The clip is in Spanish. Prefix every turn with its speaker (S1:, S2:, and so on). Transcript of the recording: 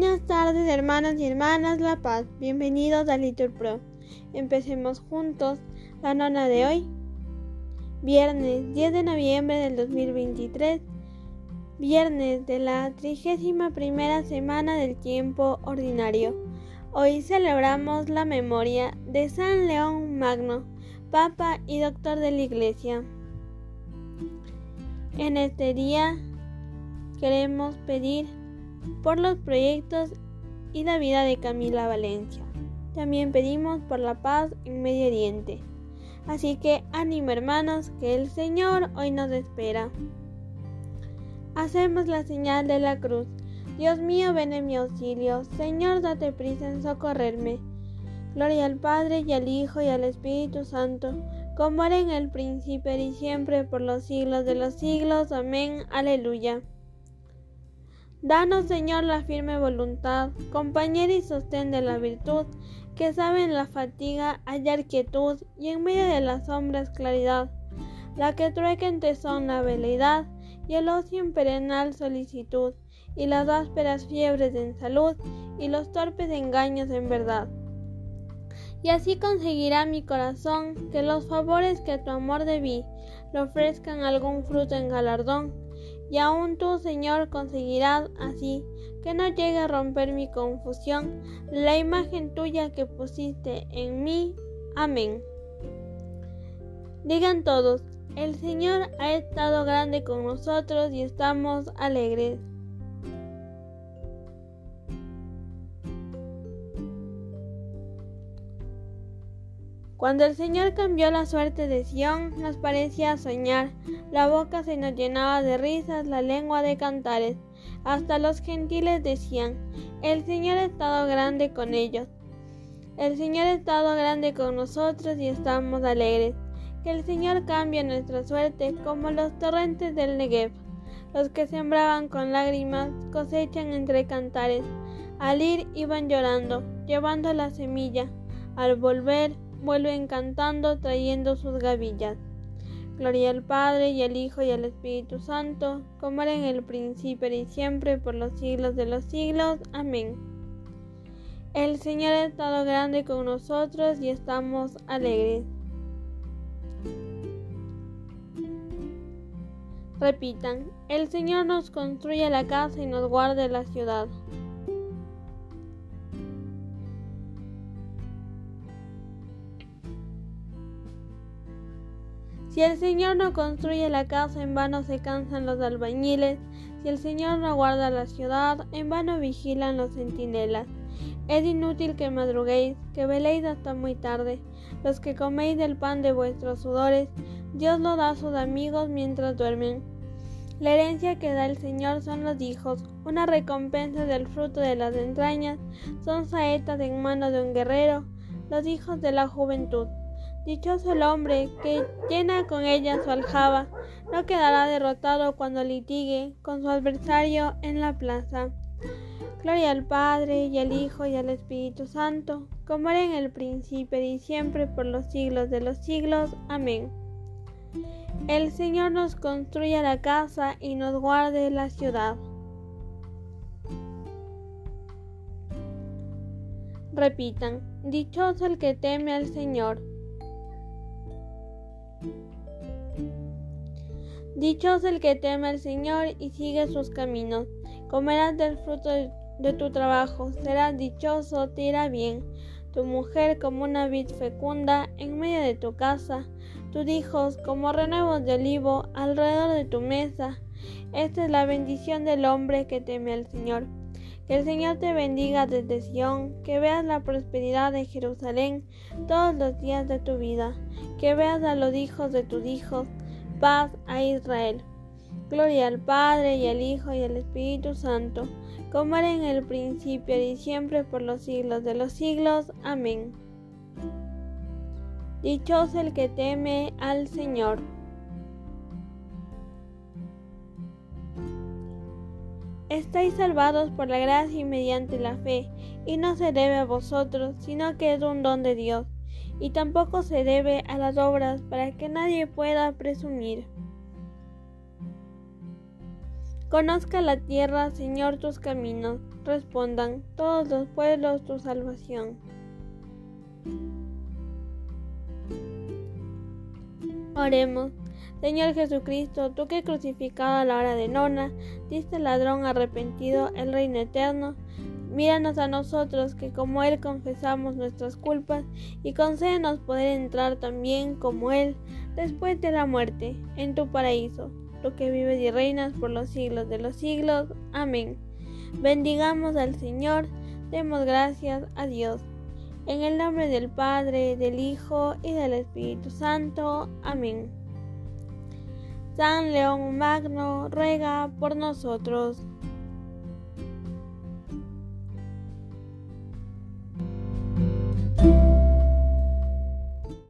S1: Buenas tardes hermanas y hermanas La Paz, bienvenidos a Litur Pro. Empecemos juntos la nona de hoy, viernes 10 de noviembre del 2023, viernes de la trigésima primera semana del tiempo ordinario. Hoy celebramos la memoria de San León Magno, Papa y Doctor de la Iglesia. En este día queremos pedir por los proyectos y la vida de Camila Valencia. También pedimos por la paz en Medio Oriente. Así que ánimo hermanos, que el Señor hoy nos espera. Hacemos la señal de la cruz. Dios mío, ven en mi auxilio. Señor, date prisa en socorrerme. Gloria al Padre y al Hijo y al Espíritu Santo, como era en el principio y siempre por los siglos de los siglos. Amén. Aleluya. Danos, Señor, la firme voluntad, compañera y sostén de la virtud, que sabe en la fatiga hallar quietud y en medio de las sombras claridad, la que trueca en tesón la veleidad y el ocio en perenal solicitud, y las ásperas fiebres en salud y los torpes engaños en verdad. Y así conseguirá mi corazón que los favores que tu amor debí le ofrezcan algún fruto en galardón y aún tú, Señor, conseguirás así que no llegue a romper mi confusión la imagen tuya que pusiste en mí. Amén. Digan todos, el Señor ha estado grande con nosotros y estamos alegres. Cuando el Señor cambió la suerte de Sión, nos parecía soñar, la boca se nos llenaba de risas, la lengua de cantares. Hasta los gentiles decían, el Señor ha estado grande con ellos. El Señor ha estado grande con nosotros y estamos alegres. Que el Señor cambie nuestra suerte como los torrentes del Negev. Los que sembraban con lágrimas cosechan entre cantares. Al ir iban llorando, llevando la semilla. Al volver vuelven cantando trayendo sus gavillas. Gloria al Padre y al Hijo y al Espíritu Santo, como era en el principio y siempre, por los siglos de los siglos. Amén. El Señor ha estado grande con nosotros y estamos alegres. Repitan, el Señor nos construye la casa y nos guarde la ciudad. Si el Señor no construye la casa, en vano se cansan los albañiles. Si el Señor no guarda la ciudad, en vano vigilan los centinelas. Es inútil que madruguéis, que veléis hasta muy tarde. Los que coméis del pan de vuestros sudores, Dios lo da a sus amigos mientras duermen. La herencia que da el Señor son los hijos, una recompensa del fruto de las entrañas, son saetas en mano de un guerrero, los hijos de la juventud. Dichoso el hombre que llena con ella su aljaba, no quedará derrotado cuando litigue con su adversario en la plaza. Gloria al Padre y al Hijo y al Espíritu Santo, como era en el principio y siempre por los siglos de los siglos. Amén. El Señor nos construya la casa y nos guarde la ciudad. Repitan, dichoso el que teme al Señor Dichoso el que teme al Señor y sigue sus caminos. Comerás del fruto de, tu trabajo, serás dichoso, te irá bien. Tu mujer como una vid fecunda en medio de tu casa, tus hijos como renuevos de olivo alrededor de tu mesa. Esta es la bendición del hombre que teme al Señor. Que el Señor te bendiga desde Sión, que veas la prosperidad de Jerusalén todos los días de tu vida, que veas a los hijos de tus hijos paz a Israel. Gloria al Padre y al Hijo y al Espíritu Santo, como era en el principio y siempre por los siglos de los siglos. Amén. Dichoso el que teme al Señor. Estáis salvados por la gracia y mediante la fe, y no se debe a vosotros, sino que es un don de Dios y tampoco se debe a las obras para que nadie pueda presumir. Conozca la tierra, Señor, tus caminos, respondan todos los pueblos tu salvación. Oremos. Señor Jesucristo, tú que crucificado a la hora de nona, diste al ladrón arrepentido el reino eterno, míranos a nosotros que como Él confesamos nuestras culpas y concédenos poder entrar también como Él después de la muerte en tu paraíso, tú que vives y reinas por los siglos de los siglos. Amén. Bendigamos al Señor, demos gracias a Dios. En el nombre del Padre, del Hijo y del Espíritu Santo. Amén. San León Magno ruega por nosotros.